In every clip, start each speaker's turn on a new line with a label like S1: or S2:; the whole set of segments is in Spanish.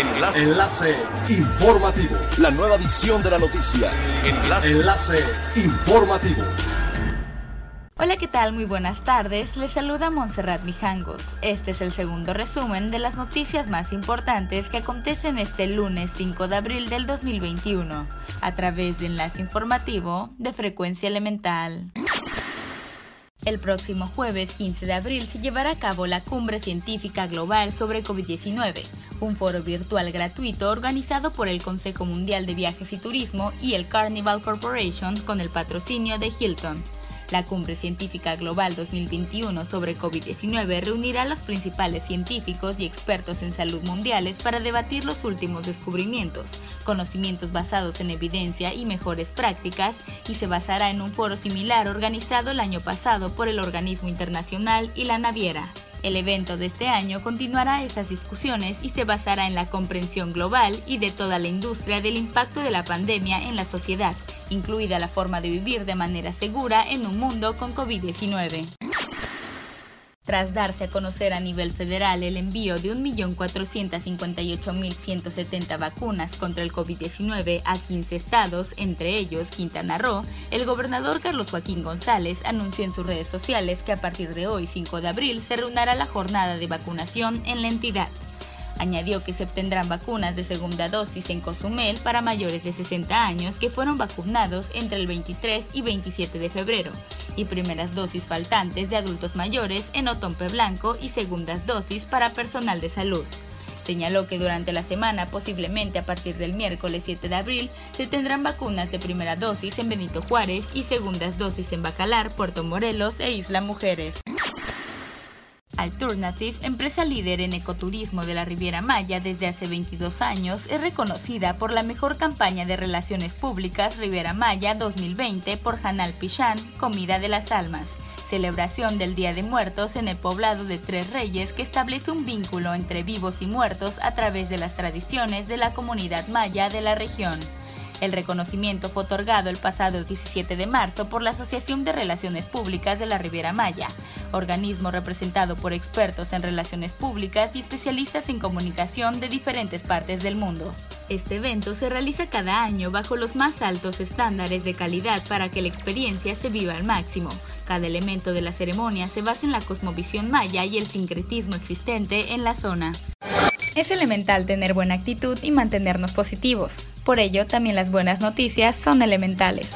S1: Enlace. Enlace informativo.
S2: La nueva edición de la noticia.
S1: Enlace. Enlace informativo.
S3: Hola, ¿qué tal? Muy buenas tardes. Les saluda Montserrat Mijangos. Este es el segundo resumen de las noticias más importantes que acontecen este lunes 5 de abril del 2021 a través de Enlace Informativo de Frecuencia Elemental. El próximo jueves 15 de abril se llevará a cabo la Cumbre Científica Global sobre COVID-19, un foro virtual gratuito organizado por el Consejo Mundial de Viajes y Turismo y el Carnival Corporation con el patrocinio de Hilton. La Cumbre Científica Global 2021 sobre COVID-19 reunirá a los principales científicos y expertos en salud mundiales para debatir los últimos descubrimientos, conocimientos basados en evidencia y mejores prácticas y se basará en un foro similar organizado el año pasado por el organismo internacional y la naviera. El evento de este año continuará esas discusiones y se basará en la comprensión global y de toda la industria del impacto de la pandemia en la sociedad, incluida la forma de vivir de manera segura en un mundo con COVID-19. Tras darse a conocer a nivel federal el envío de 1.458.170 vacunas contra el COVID-19 a 15 estados, entre ellos Quintana Roo, el gobernador Carlos Joaquín González anunció en sus redes sociales que a partir de hoy, 5 de abril, se reunirá la jornada de vacunación en la entidad. Añadió que se obtendrán vacunas de segunda dosis en Cozumel para mayores de 60 años que fueron vacunados entre el 23 y 27 de febrero y primeras dosis faltantes de adultos mayores en Otompe Blanco y segundas dosis para personal de salud. Señaló que durante la semana, posiblemente a partir del miércoles 7 de abril, se tendrán vacunas de primera dosis en Benito Juárez y segundas dosis en Bacalar, Puerto Morelos e Isla Mujeres. Alternative, empresa líder en ecoturismo de la Riviera Maya desde hace 22 años, es reconocida por la mejor campaña de relaciones públicas Riviera Maya 2020 por Hanal Pichán, Comida de las Almas, celebración del Día de Muertos en el poblado de Tres Reyes que establece un vínculo entre vivos y muertos a través de las tradiciones de la comunidad maya de la región. El reconocimiento fue otorgado el pasado 17 de marzo por la Asociación de Relaciones Públicas de la Riviera Maya, organismo representado por expertos en relaciones públicas y especialistas en comunicación de diferentes partes del mundo. Este evento se realiza cada año bajo los más altos estándares de calidad para que la experiencia se viva al máximo. Cada elemento de la ceremonia se basa en la cosmovisión maya y el sincretismo existente en la zona. Es elemental tener buena actitud y mantenernos positivos. Por ello, también las buenas noticias son elementales.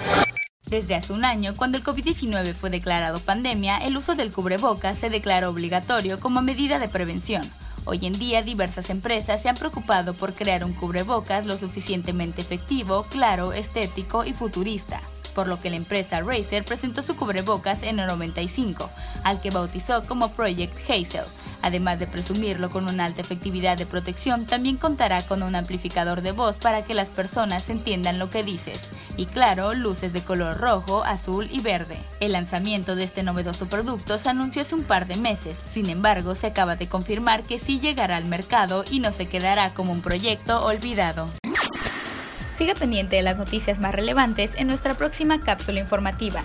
S3: Desde hace un año, cuando el COVID-19 fue declarado pandemia, el uso del cubrebocas se declaró obligatorio como medida de prevención. Hoy en día, diversas empresas se han preocupado por crear un cubrebocas lo suficientemente efectivo, claro, estético y futurista por lo que la empresa Razer presentó su cubrebocas en el 95, al que bautizó como Project Hazel. Además de presumirlo con una alta efectividad de protección, también contará con un amplificador de voz para que las personas entiendan lo que dices. Y claro, luces de color rojo, azul y verde. El lanzamiento de este novedoso producto se anunció hace un par de meses, sin embargo se acaba de confirmar que sí llegará al mercado y no se quedará como un proyecto olvidado. Siga pendiente de las noticias más relevantes en nuestra próxima cápsula informativa.